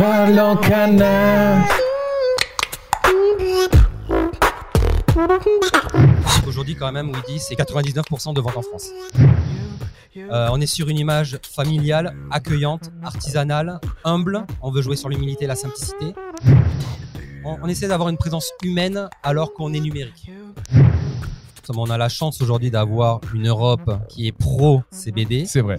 Canard. Aujourd'hui, quand même, Weedy, c'est 99% de vente en France. Euh, on est sur une image familiale, accueillante, artisanale, humble. On veut jouer sur l'humilité et la simplicité. On, on essaie d'avoir une présence humaine alors qu'on est numérique. On a la chance aujourd'hui d'avoir une Europe qui est pro CBD. C'est vrai.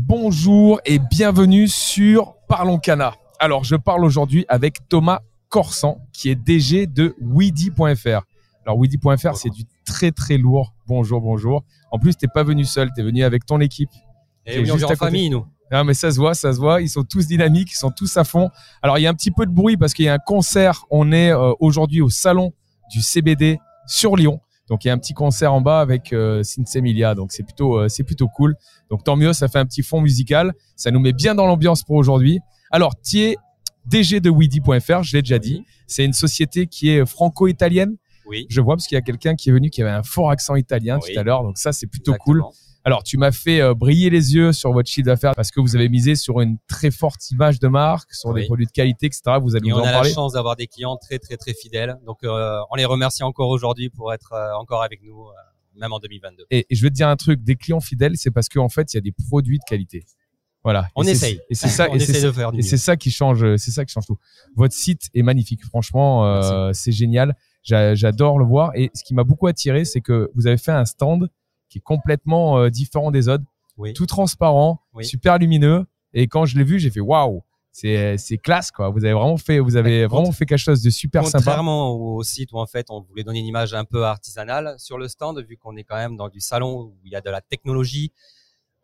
Bonjour et bienvenue sur Parlons Cana. Alors, je parle aujourd'hui avec Thomas Corsan, qui est DG de Weedy.fr. Alors, Weedy.fr, c'est du très très lourd. Bonjour, bonjour. En plus, t'es pas venu seul, tu es venu avec ton équipe. Et T'es oui, on à en famille, nous. Non, mais ça se voit, ça se voit. Ils sont tous dynamiques, ils sont tous à fond. Alors, il y a un petit peu de bruit parce qu'il y a un concert. On est euh, aujourd'hui au salon du CBD sur Lyon. Donc, il y a un petit concert en bas avec euh, Emilia. Donc, c'est plutôt, euh, c'est plutôt cool. Donc, tant mieux, ça fait un petit fond musical. Ça nous met bien dans l'ambiance pour aujourd'hui. Alors, es DG de Weedy.fr, je l'ai déjà dit. C'est une société qui est franco-italienne. Oui. Je vois parce qu'il y a quelqu'un qui est venu qui avait un fort accent italien Oui. tout à l'heure. Donc, ça, c'est plutôt cool. Alors, tu m'as fait euh, briller les yeux sur votre chiffre d'affaires parce que vous avez misé sur une très forte image de marque, sur des produits de qualité, etc. Vous allez Et nous on en a la chance d'avoir des clients très très très fidèles. Donc euh, on les remercie encore aujourd'hui pour être euh, encore avec nous, même en 2022. Et, et je vais te dire un truc, des clients fidèles, c'est parce qu'en fait, il y a des produits de qualité. Voilà. On Et essaye. Et c'est ça, on et c'est essaie de faire du Et mieux. c'est ça qui change, c'est ça qui change tout. Votre site est magnifique, franchement, euh, c'est génial. J'a- J'adore le voir. Et ce qui m'a beaucoup attiré, c'est que vous avez fait un stand qui est complètement euh, différent des autres, Oui. tout transparent, Oui. super lumineux. Et quand je l'ai vu, j'ai fait waouh, c'est classe quoi. Vous avez vraiment fait, vous avez Ouais, vraiment fait quelque chose de super sympa. Contrairement au site où en fait on voulait donner une image un peu artisanale sur le stand, vu qu'on est quand même dans du salon où il y a de la technologie,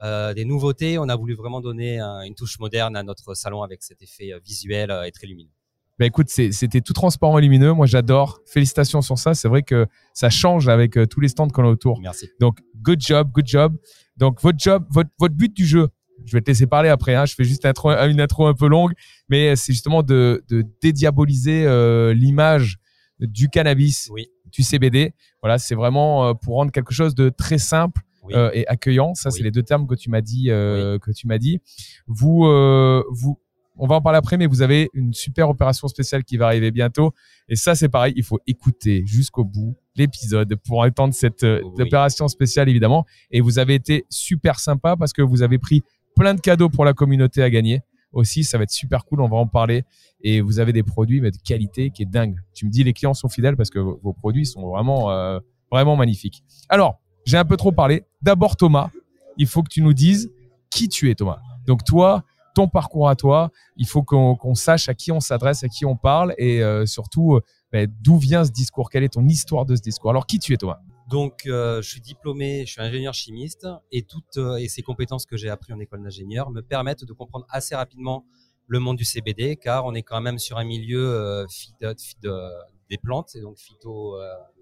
euh, des nouveautés, on a voulu vraiment donner un- une touche moderne à notre salon avec cet effet euh, visuel et très lumineux. Bah écoute, c'était tout transparent et lumineux. Moi, j'adore. Félicitations sur ça. C'est vrai que ça change avec euh, tous les stands qu'on a autour. Merci. Donc, good job, good job. Donc, votre job, votre, votre but du jeu, je vais te laisser parler après. Hein, je fais juste intro- une intro un peu longue, mais c'est justement de, de dédiaboliser euh, l'image du cannabis, Oui. du CBD. Voilà, c'est vraiment euh, pour rendre quelque chose de très simple Oui. euh, et accueillant. Ça, c'est les deux termes que tu m'as dit. Euh, Que tu m'as dit. Vous, euh, vous, on va en parler après, mais vous avez une super opération spéciale qui va arriver bientôt. Et ça, c'est pareil. Il faut écouter jusqu'au bout l'épisode pour entendre cette euh, Oui. opération spéciale, évidemment. Et vous avez été super sympa parce que vous avez pris plein de cadeaux pour la communauté à gagner. Aussi, ça va être super cool. On va en parler. Et vous avez des produits mais de qualité qui est dingue. Tu me dis, les clients sont fidèles parce que vos vos produits sont vraiment, euh, vraiment magnifiques. Alors, j'ai un peu trop parlé. D'abord, Thomas, il faut que tu nous dises qui tu es, Thomas. Donc, toi, ton parcours à toi, il faut qu'on sache à qui on s'adresse, à qui on parle et euh, surtout, euh, ben, d'où vient ce discours, quelle est ton histoire de ce discours? Alors, qui tu es, Thomas Donc, euh, je suis diplômé, je suis ingénieur chimiste et toutes euh, et ces compétences que j'ai appris en école d'ingénieur me permettent de comprendre assez rapidement le monde du CBD, car on est quand même sur un milieu phyto- phyto- des plantes et donc phyto,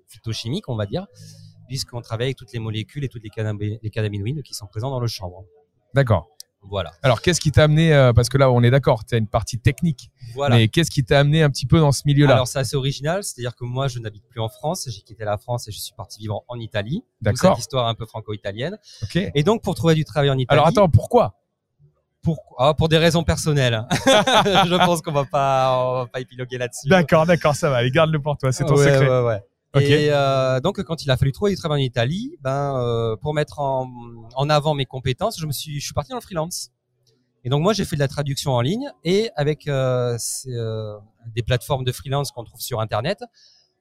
phytochimique, on va dire, puisqu'on travaille avec toutes les molécules et toutes les, cannabinoïdes qui sont présents dans le chanvre. D'accord. Voilà. Alors, qu'est-ce qui t'a amené, euh, parce que là, on est d'accord, tu as une partie technique, Voilà. mais qu'est-ce qui t'a amené un petit peu dans ce milieu-là? Alors c'est assez original, c'est-à-dire que moi je n'habite plus en France, j'ai quitté la France et je suis parti vivre en Italie. D'accord. Cette histoire un peu franco-italienne. Ok. Et donc pour trouver du travail en Italie. Alors, attends, pourquoi? Pour, ah, pour des raisons personnelles. je pense qu'on va pas, on va pas épiloguer là-dessus. D'accord, d'accord, ça va. Allez, garde-le pour toi, c'est ton Ouais, secret. ouais, ouais. Et euh, donc quand il a fallu trouver du travail en Italie, ben euh, pour mettre en, en avant mes compétences, je me suis, je suis parti dans le freelance. Et donc moi j'ai fait de la traduction en ligne et avec euh, euh, des plateformes de freelance qu'on trouve sur internet,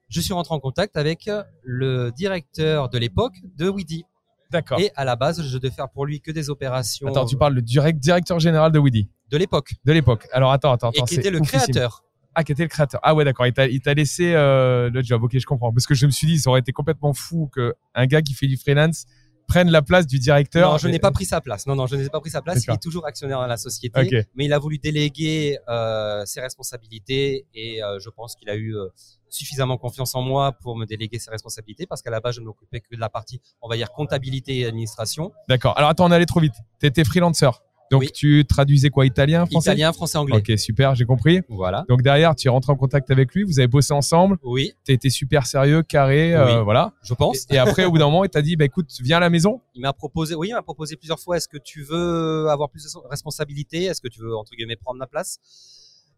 je suis rentré en contact avec le directeur de l'époque de Weedy. D'accord. Et à la base, je devais faire pour lui que des opérations Attends, tu parles le direct, directeur général de Weedy, de l'époque de l'époque. Alors attends, attends, et attends. qui c'est était le oufissime. créateur. Ah, qui était le créateur. Ah ouais, d'accord. Il t'a, il t'a laissé euh, le job. Ok, je comprends. Parce que je me suis dit, ça aurait été complètement fou que un gars qui fait du freelance prenne la place du directeur. Non, je n'ai pas pris sa place. Non, non, je n'ai pas pris sa place. Il est toujours actionnaire dans la société, mais il a voulu déléguer euh, ses responsabilités et euh, je pense qu'il a eu euh, suffisamment confiance en moi pour me déléguer ses responsabilités parce qu'à la base, je ne m'occupais que de la partie, on va dire, comptabilité et administration. D'accord. Alors attends, on allait trop vite. T'étais freelancer. Donc Oui. tu traduisais quoi Italien, français? Italien, français, anglais. Ok, super, j'ai compris. Voilà. Donc derrière, tu es rentré en contact avec lui, vous avez bossé ensemble, Oui, tu super sérieux, carré, euh, Oui. voilà. je pense. Et après, au bout d'un moment, il t'a dit, bah écoute, viens à la maison. Il m'a proposé, oui, il m'a proposé plusieurs fois. Est-ce que tu veux avoir plus de responsabilités Est-ce que tu veux entre guillemets prendre ma place?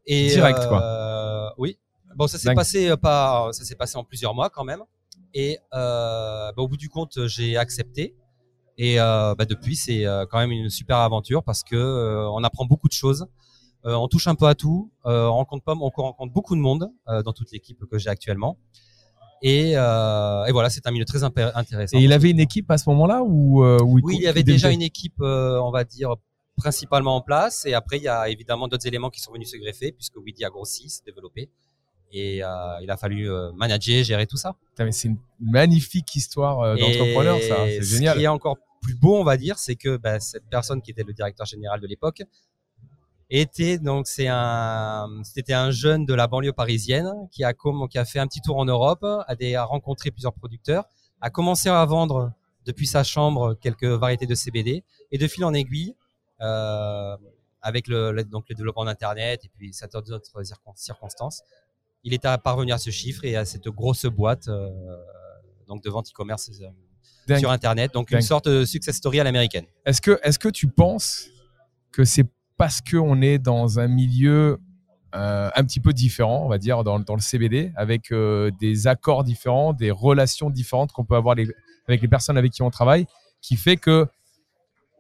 Et Direct, euh, quoi. Oui. Bon, ça s'est passé euh, pas, ça s'est passé en plusieurs mois quand même. Et euh, bah, au bout du compte, j'ai accepté. Et euh, bah, depuis, c'est euh, quand même une super aventure parce que euh, on apprend beaucoup de choses. Euh, on touche un peu à tout. Euh, on rencontre pas, on rencontre beaucoup de monde euh, dans toute l'équipe que j'ai actuellement. Et, euh, et voilà, c'est un milieu très intéressant. Et il avait une équipe à ce moment-là ou euh, Oui, il y avait déjà une équipe, euh, on va dire, principalement en place. Et après, il y a évidemment d'autres éléments qui sont venus se greffer, puisque Weedy a grossi, s'est développé. Et euh, il a fallu euh, manager, gérer tout ça. C'est une magnifique histoire euh, d'entrepreneur, ça. C'est Et génial. Ce qui est encore plus beau, on va dire, c'est que bah, cette personne qui était le directeur général de l'époque était donc c'est un c'était un jeune de la banlieue parisienne qui a qui a fait un petit tour en Europe, a, des, a rencontré plusieurs producteurs, a commencé à vendre depuis sa chambre quelques variétés de CBD et de fil en aiguille euh, avec le, le- donc le développement d'internet et puis certaines autres circon- circonstances, il est à- parvenu à ce chiffre et à cette grosse boîte euh, donc de vente e-commerce euh, sur internet, donc Dingue. une sorte de success story à l'américaine. Est-ce que, est-ce que tu penses que c'est parce qu'on est dans un milieu euh, un petit peu différent, on va dire, dans, dans le CBD, avec des accords différents, des relations différentes qu'on peut avoir les- avec les personnes avec qui on travaille, qui fait que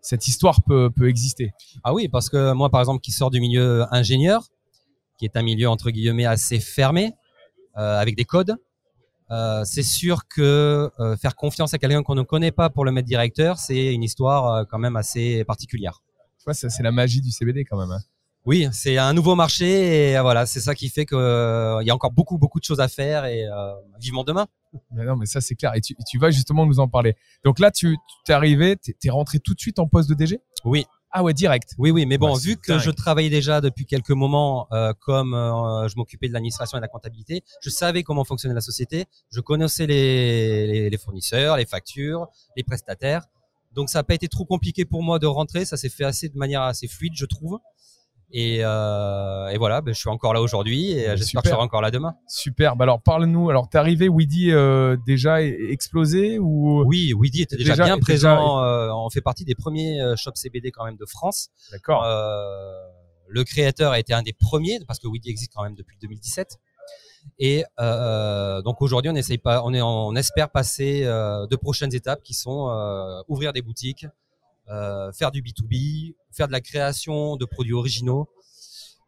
cette histoire peut, peut exister? Ah oui, parce que moi, par exemple, qui sors du milieu ingénieur, qui est un milieu entre guillemets assez fermé, euh, avec des codes, euh, c'est sûr que euh, faire confiance à quelqu'un qu'on ne connaît pas pour le mettre directeur, c'est une histoire euh, quand même assez particulière. Tu ça, c'est la magie du CBD quand même. hein. Oui, c'est un nouveau marché et euh, voilà, c'est ça qui fait qu'il y a encore beaucoup, beaucoup de choses à faire et euh, vivement demain. Mais non, mais ça c'est clair. Et tu, tu vas justement nous en parler. Donc là, tu tu t'es arrivé, t'es t'es rentré tout de suite en poste de DG Oui, Ah ouais, direct. Oui, oui, mais bon, Ouais, vu que je travaillais déjà depuis quelques moments, euh, comme euh, je m'occupais de l'administration et de la comptabilité, je savais comment fonctionnait la société, je connaissais les, les, les fournisseurs, les factures, les prestataires. Donc ça n'a pas été trop compliqué pour moi de rentrer, ça s'est fait assez de manière assez fluide, je trouve. Et, euh, et voilà, ben, je suis encore là aujourd'hui et euh, j'espère que je Super. serai encore là demain. Super. Bah alors parle-nous. Alors t'es arrivé, Weedy euh, déjà e- explosé ou? Oui, Weedy était déjà, Déjà- bien déjà- présent. euh, on fait partie des premiers shops CBD quand même de France. D'accord. Le créateur a été un des premiers parce que Weedy existe quand même depuis 2017. Et donc aujourd'hui, on essaye pas, on est, on espère passer euh, de prochaines étapes qui sont ouvrir des boutiques, euh, faire du B2B, faire de la création de produits originaux.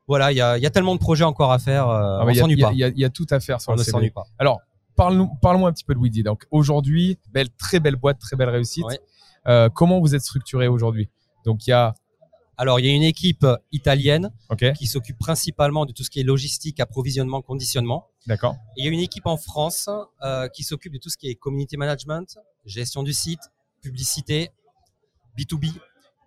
Voilà, il y a, il y a tellement de projets encore à faire. euh, Ah, on s'ennuie pas. Il y, a- il y a tout à faire sur On le ne s'ennuie pas. Alors, parle-nous, parle-moi un petit peu de Weedy. Donc aujourd'hui, belle, très belle boîte, très belle réussite. Ouais. Euh, comment vous êtes structuré aujourd'hui? Donc il y a, Alors, il y a une équipe italienne qui s'occupe principalement de tout ce qui est logistique, approvisionnement, conditionnement. d'accord, il y a une équipe en France qui s'occupe de tout ce qui est community management, gestion du site, publicité, B2B.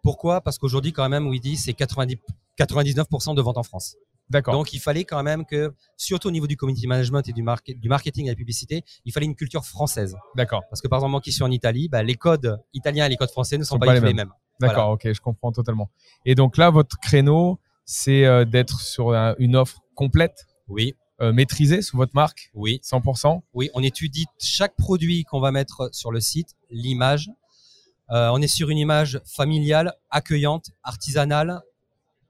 Pourquoi? Parce qu'aujourd'hui, quand même, Weedy, c'est 90 99% de ventes en France. d'accord. Donc, il fallait quand même que, surtout au niveau du community management et du, market- du marketing et de la publicité, il fallait une culture française. D'accord, Parce que, par exemple, moi qui suis en Italie, bah, les codes italiens et les codes français ne sont, Sont pas, les mêmes. d'accord, ok, je comprends totalement. Et donc là, votre créneau, c'est euh, d'être sur un- une offre complète, Oui, euh, maîtrisée sous votre marque, oui. 100%. Oui, on étudie chaque produit qu'on va mettre sur le site, l'image. Euh, on est sur une image familiale, accueillante, artisanale,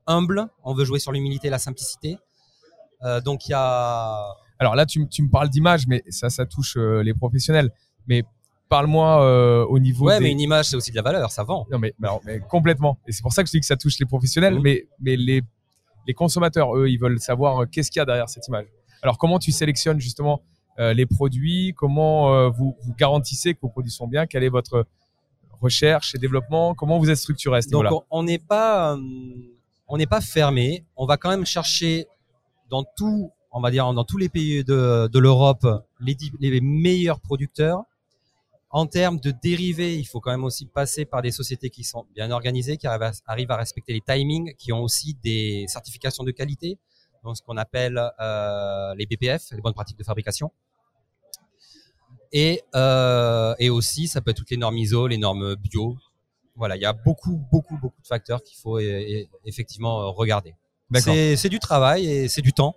humble, on veut jouer sur l'humilité et la simplicité. Euh, donc il y a Alors là, tu, me parles d'image, mais ça, ça touche euh, les professionnels. Mais parle-moi au niveau ouais, des... mais une image c'est aussi de la valeur, ça vend. Non, mais, mais alors, mais complètement. Et c'est pour ça que je dis que ça touche les professionnels, Mhm. mais, mais les, les consommateurs, eux, ils veulent savoir qu'est-ce qu'il y a derrière cette image. Alors, comment tu sélectionnes justement les produits? Comment vous, vous garantissez que vos produits sont bien? Quelle est votre recherche et développement Comment vous êtes structuré à ce on- n'est pas euh, on n'est pas fermé. On va quand même chercher dans tout, on va dire dans tous les pays de, l'Europe les, meilleurs producteurs. En termes de dérivés, il faut quand même aussi passer par des sociétés qui sont bien organisées, qui arrivent à, arrivent à respecter les timings, qui ont aussi des certifications de qualité, donc ce qu'on appelle euh, les BPF, les bonnes pratiques de fabrication. Et, euh, et aussi, ça peut être toutes les normes ISO, les normes bio. Voilà, il y a beaucoup, beaucoup, beaucoup de facteurs qu'il faut effectivement euh, regarder. C'est du travail et c'est du temps.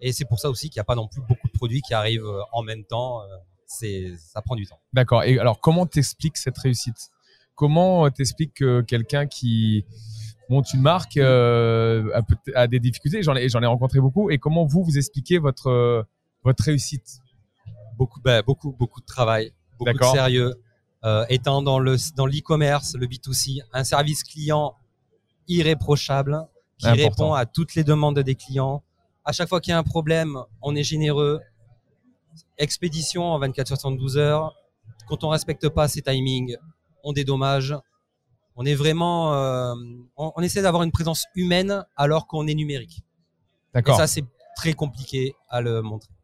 Et c'est pour ça aussi qu'il n'y a pas non plus beaucoup de produits qui arrivent euh, en même temps. C'est, ça prend du temps. D'accord. Et alors, comment t'expliques cette réussite? Comment t'expliques que quelqu'un qui monte une marque euh, a, des difficultés? J'en ai, j'en ai rencontré beaucoup. Et comment vous, vous expliquez votre, votre réussite? Beaucoup, bah, beaucoup, beaucoup de travail, beaucoup de sérieux. Euh, étant dans le dans l'e-commerce, le B2C, un service client irréprochable qui Important. répond à toutes les demandes des clients. À chaque fois qu'il y a un problème, on est généreux. Expédition en 24-72 heures. Quand on respecte pas ces timings, on dédommage. On est vraiment, euh, on, on essaie d'avoir une présence humaine alors qu'on est numérique. Et D'accord. ça, c'est très compliqué à le montrer.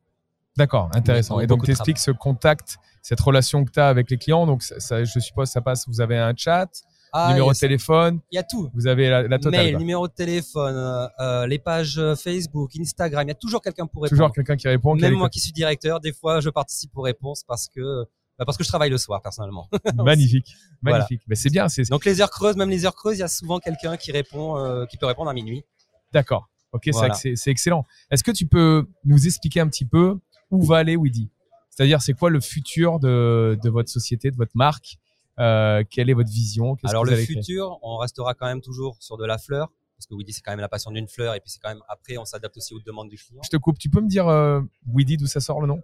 D'accord, intéressant. Et donc, tu expliques ce contact, cette relation que tu as avec les clients. Donc, ça, ça- je suppose, ça passe, vous avez un chat, Ah, numéro de téléphone, Il y a tout. vous avez la, la totale. Mail, numéro de téléphone, euh, euh, les pages euh, Facebook, Instagram, il y a toujours quelqu'un pour répondre. Toujours quelqu'un qui répond. Même moi qui suis directeur, des fois je participe aux réponses parce que bah, parce que je travaille le soir personnellement. Magnifique, Voilà. magnifique. Mais c'est bien, c'est Donc les heures creuses, même les heures creuses, il y a souvent quelqu'un qui répond, euh, qui peut répondre à minuit. d'accord. Ok, Voilà. c'est excellent. Est-ce que tu peux nous expliquer un petit peu où va aller Weedy C'est-à-dire, c'est quoi le futur de, de votre société, de votre marque? Euh, Quelle est votre vision? Alors le futur, on restera quand même toujours sur de la fleur parce que Woody c'est quand même la passion d'une fleur et puis c'est quand même après on s'adapte aussi aux demandes du client. Je te coupe. Tu peux me dire euh, Weedy d'où ça sort le nom?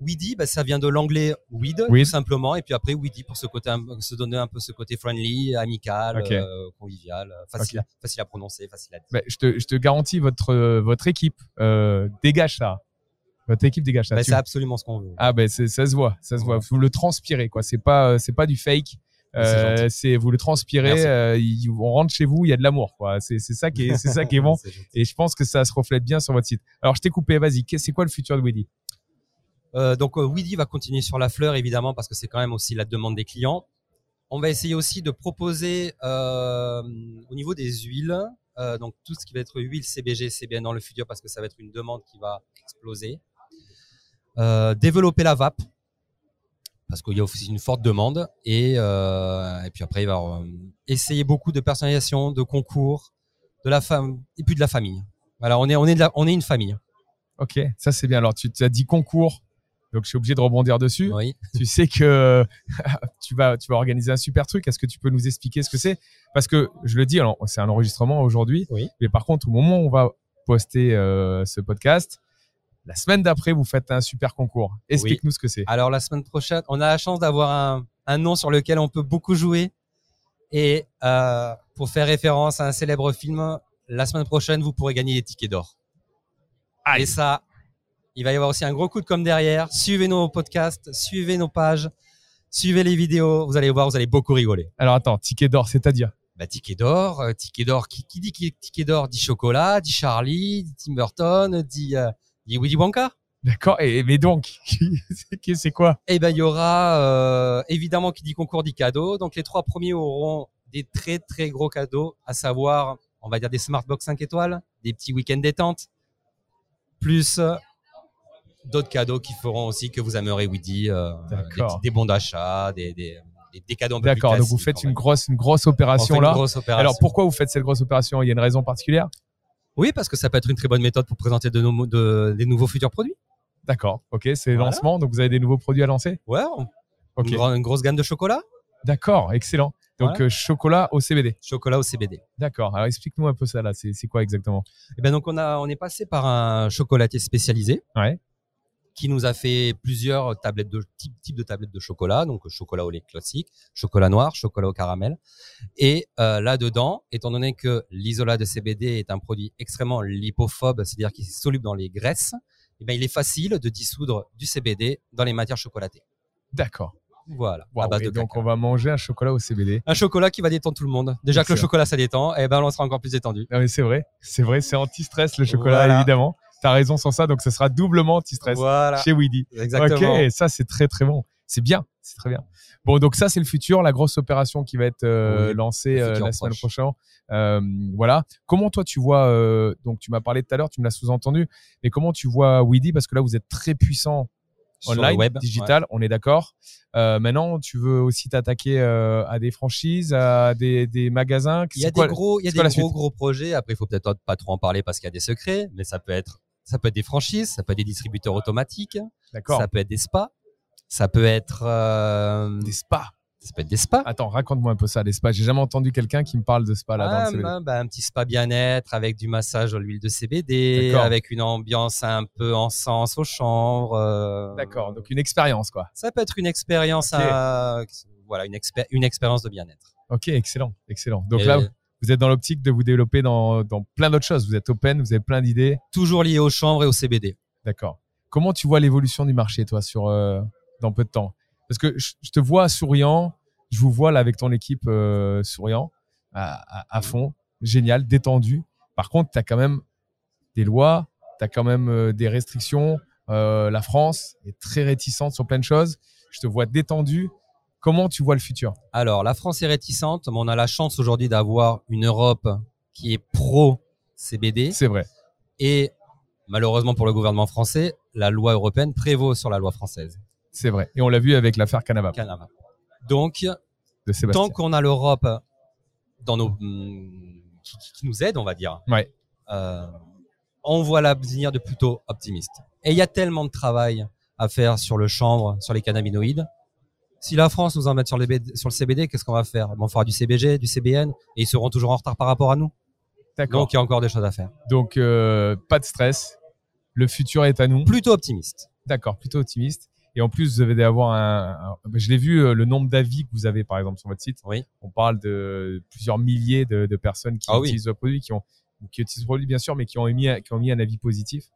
Weedy, bah, ça vient de l'anglais weed, tout simplement, et puis après Weedy pour ce côté, se donner un peu ce côté friendly, amical, euh, convivial, euh, facile, à, facile à prononcer, facile à dire. Ben, je, te, je te garantis, votre, votre équipe euh, dégage ça. Votre équipe dégage ça. Bah, c'est absolument ce qu'on veut. Ah ben ça se voit, ça se voit. Vous le transpirez quoi. C'est pas euh, c'est pas du fake. Euh, c'est vous le transpirez. Euh, il- on rentre chez vous, il y a de l'amour quoi. C'est c'est ça qui est c'est ça qui est bon. Et je pense que ça se reflète bien sur votre site. Alors je t'ai coupé. Vas-y. C'est quoi le futur de Weedy Euh, donc Weedy va continuer sur la fleur évidemment parce que c'est quand même aussi la demande des clients. On va essayer aussi de proposer au niveau des huiles, donc tout ce qui va être huile CBG, CBN dans le futur parce que ça va être une demande qui va exploser. Euh, développer la vape parce qu'il y a aussi une forte demande et, euh, et puis après il va euh, essayer beaucoup de personnalisation, de concours, de la femme et puis de la famille. Voilà, on est on est de la- on est une famille. Ok, ça c'est bien. Alors tu, as dit concours, donc je suis obligé de rebondir dessus. Oui. tu sais que tu vas, tu vas organiser un super truc. Est-ce que tu peux nous expliquer ce que c'est? Parce que je le dis, c'est un enregistrement aujourd'hui, Oui. mais par contre, au moment où on va poster euh, ce podcast, la semaine d'après, vous faites un super concours. Explique-nous ce que c'est. Alors la semaine prochaine, on a la chance d'avoir un, un nom sur lequel on peut beaucoup jouer. Et euh, pour faire référence à un célèbre film, la semaine prochaine, vous pourrez gagner des tickets d'or. Et ça, il va y avoir aussi un gros coup de com derrière. Suivez nos podcasts, suivez nos pages, suivez les vidéos. Vous allez voir, vous allez beaucoup rigoler. Alors attends, ticket d'or, c'est-à-dire? Bah, ticket d'or, euh, ticket d'or. Qui, qui dit ticket d'or dit chocolat, dit Charlie, dit Tim Burton, dit, euh, dit Willy Wonka. D'accord. Et mais donc, c'est- quoi? Eh ben, il y aura euh, évidemment qui dit concours dit cadeau. Donc les trois premiers auront des très très gros cadeaux, à savoir, on va dire des smartbox 5 étoiles, des petits week-ends détente, plus d'autres cadeaux qui feront aussi que vous aimerez Woody, euh, des, bons d'achat, des, des, des, cadeaux un peu plus D'accord. Donc vous faites une grosse, une grosse opération là. grosse opération. Alors pourquoi vous faites cette grosse opération? Il y a une raison particulière? Oui, parce que ça peut être une très bonne méthode pour présenter de, des nouveaux futurs produits. D'accord. Ok, c'est Voilà. lancement. Donc vous avez des nouveaux produits à lancer? Ouais, on- Ok. une, gro- une grosse gamme de chocolat. D'accord. Excellent. Donc Voilà. euh, chocolat au CBD. Chocolat au CBD. D'accord. Alors explique-nous un peu ça là. C'est quoi exactement? Et ben donc on a, on est passé par un chocolatier spécialisé. Ouais. Qui nous a fait plusieurs tablettes de types types de tablettes de chocolat, donc chocolat au lait classique, chocolat noir, chocolat au caramel. Et euh, là-dedans, étant donné que l'isolat de CBD est un produit extrêmement lipophobe, c'est-à-dire qu'il est soluble dans les graisses, eh ben il est facile de dissoudre du CBD dans les matières chocolatées. D'accord. Voilà, Wow, à base et de donc on va manger un chocolat au CBD. Un chocolat qui va détendre tout le monde. Déjà que le chocolat ça détend, et ben on sera encore plus détendu. Non mais c'est vrai, c'est vrai, c'est anti-stress le chocolat Voilà. évidemment. T'as raison sur ça, donc ce sera doublement anti-stress Voilà, chez Weedy. exactement. Ok, ça c'est très très bon. C'est bien, c'est très bien. Bon, donc ça c'est le futur, la grosse opération qui va être euh, Oui, lancée euh, la semaine proche. prochaine. Euh, voilà. Comment toi tu vois Donc tu m'as parlé tout à l'heure, tu me l'as sous-entendu, mais comment tu vois Weedy Parce que là vous êtes très puissant online, web, digital, on est d'accord. Euh, maintenant, tu veux aussi t'attaquer euh, à des franchises, à des, des magasins? Il y a quoi- des gros, il y a des gros gros projets. Après, il faut peut-être pas trop en parler parce qu'il y a des secrets, mais ça peut être, ça peut être des franchises, ça peut être des distributeurs automatiques, D'accord. ça peut être des spas, ça peut être, euh, Des spas. ça peut être des spas. Attends, raconte-moi un peu ça, des spas. J'ai jamais entendu quelqu'un qui me parle de spa là dans Ah, le CBD. ben, ben, un petit spa bien-être avec du massage à l'huile de CBD, avec une ambiance un peu en sens aux chambres. euh, D'accord, donc une expérience quoi. Ça peut être une expérience, à- voilà, une, expé- une expérience de bien-être. Ok, excellent, excellent. Donc Et là, vous êtes dans l'optique de vous développer dans, dans plein d'autres choses. Vous êtes open, vous avez plein d'idées. toujours lié aux chambres et au CBD. D'accord. Comment tu vois l'évolution du marché, toi, sur euh, dans peu de temps? Parce que je, je te vois souriant, je vous vois là avec ton équipe euh, souriant, à, à- à fond, génial, détendu. Par contre, tu as quand même des lois, tu as quand même euh, des restrictions. La France est très réticente sur plein de choses. Je te vois détendu. Comment tu vois le futur? Alors, la France est réticente, mais on a la chance aujourd'hui d'avoir une Europe qui est pro CBD C'est vrai. et malheureusement pour le gouvernement français, la loi européenne prévaut sur la loi française. C'est vrai. Et on l'a vu avec l'affaire Canava Canada. Donc, tant qu'on a l'Europe dans nos hum, qui, qui- qui nous aide, on va dire, Ouais. euh, on voit l'avenir de plutôt optimiste. Et il y a tellement de travail à faire sur le chanvre, sur les cannabinoïdes. Si la France nous en met sur, les BD sur le CBD, qu'est-ce qu'on va faire? On fera du CBG, du CBN, et ils seront toujours en retard par rapport à nous. Donc il y a encore des choses à faire. Donc, euh, pas de stress. Le futur est à nous. Plutôt optimiste. D'accord, plutôt optimiste. Et en plus, vous avez avoir un, un- je l'ai vu, euh, le nombre d'avis que vous avez, par exemple, sur votre site. Oui. On parle de plusieurs milliers de, de personnes qui Ah oui. utilisent le produit, qui ont, qui utilisent le produit, bien sûr, mais qui ont émis, qui ont mis un avis positif.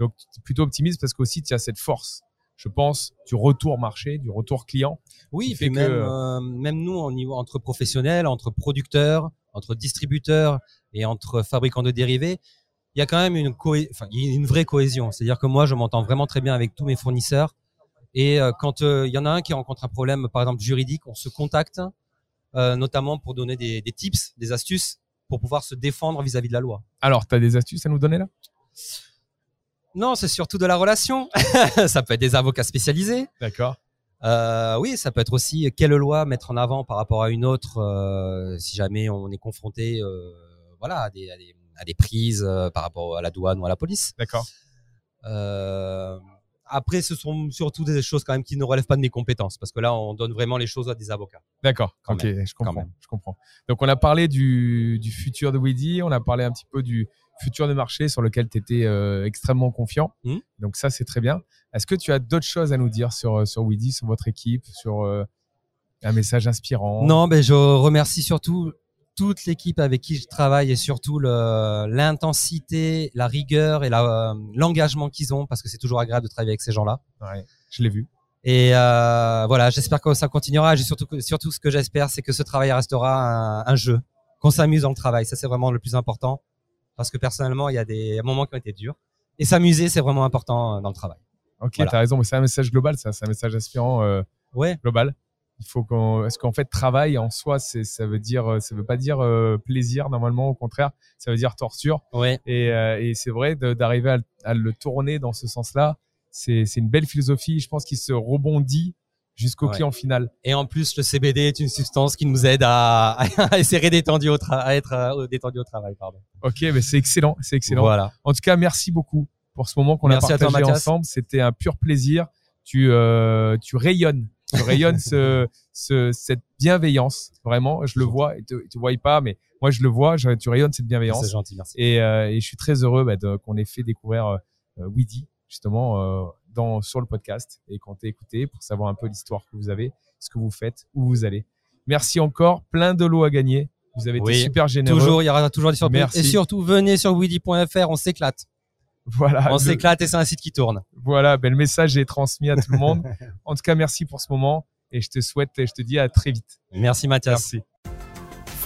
Donc, plutôt optimiste parce qu'aussi, tu as cette force, je pense, du retour marché, du retour client. Oui, fait puis que- même, euh, même nous, au niveau entre professionnels, entre producteurs, entre distributeurs et entre fabricants de dérivés, il y a quand même une, enfin, vraie cohésion. C'est-à-dire que moi, je m'entends vraiment très bien avec tous mes fournisseurs. Et euh, quand euh, il y en a un qui rencontre un problème, par exemple juridique, on se contacte, notamment pour donner des, des tips, des astuces pour pouvoir se défendre vis-à-vis de la loi. Alors, tu as des astuces à nous donner là? Non, c'est surtout de la relation. ça peut être des avocats spécialisés. D'accord. Euh, oui, ça peut être aussi quelle loi mettre en avant par rapport à une autre euh, si jamais on est confronté euh, voilà, à, des, à, des, à des prises par rapport à la douane ou à la police. D'accord. Après, ce sont surtout des choses quand même qui ne relèvent pas de mes compétences parce que là, on donne vraiment les choses à des avocats. D'accord. Ok, même, je comprends. Je comprends. Donc, on a parlé du, du futur de Weedy, on a parlé un petit peu du futur de marché sur lequel tu étais euh, extrêmement confiant. Mhm. Donc, ça, c'est très bien. Est-ce que tu as d'autres choses à nous dire sur, sur Weedy, sur votre équipe, sur euh, un message inspirant? Non, ben je remercie surtout toute l'équipe avec qui je travaille et surtout le- l'intensité, la rigueur et la- euh, l'engagement qu'ils ont parce que c'est toujours agréable de travailler avec ces gens-là. Ouais, je l'ai vu. Et euh, voilà, j'espère que ça continuera. J'ai surtout, surtout ce que j'espère, c'est que ce travail restera un, un jeu, qu'on s'amuse dans le travail. Ça, c'est vraiment le plus important. Parce que personnellement, il y a des moments qui ont été durs. Et s'amuser, c'est vraiment important euh, dans le travail. Ok, Voilà. tu as raison, mais c'est un message global, ça. C'est un message inspirant euh, Ouais. global. Il faut qu'on. Est-ce qu'en fait, travail en soi, c'est, ça veut dire, euh, ça veut pas dire euh, plaisir normalement. Au contraire, ça veut dire torture. Ouais. Et, euh, et c'est vrai de- d'arriver à, à le tourner dans ce sens-là. C'est, c'est une belle philosophie. Je pense qu'il se rebondit jusqu'au Ouais. client final. Et en plus, le CBD est une substance qui nous aide à, à essayer détendu au à être euh, détendu au travail. Pardon. Ok, mais c'est excellent, c'est excellent. Voilà. En tout cas, merci beaucoup pour ce moment qu'on a toi, partagé Mathias. ensemble. C'était un pur plaisir. Tu, euh, tu rayonnes Tu rayonnes ce, ce, cette bienveillance. Vraiment, je le vois. Et tu ne vois pas, mais moi, je le vois. Je, tu rayonnes cette bienveillance. C'est gentil, merci. Et, euh, et, je suis très heureux bah, qu'on ait fait découvrir euh, Weedy, justement, euh, dans, sur le podcast et qu'on t'ait écouté pour savoir un peu l'histoire que vous avez, ce que vous faites, où vous allez. Merci encore. Plein de lots à gagner. Vous avez été super généreux. Toujours, il y aura toujours des surprises. Merci. Et surtout, venez sur weedy.fr, on s'éclate. Voilà. On s'éclate et c'est un site qui tourne. Voilà, ben, le message est transmis à tout le monde. en tout cas, merci pour ce moment et je te souhaite et je te dis à très vite. Merci Mathias. Merci.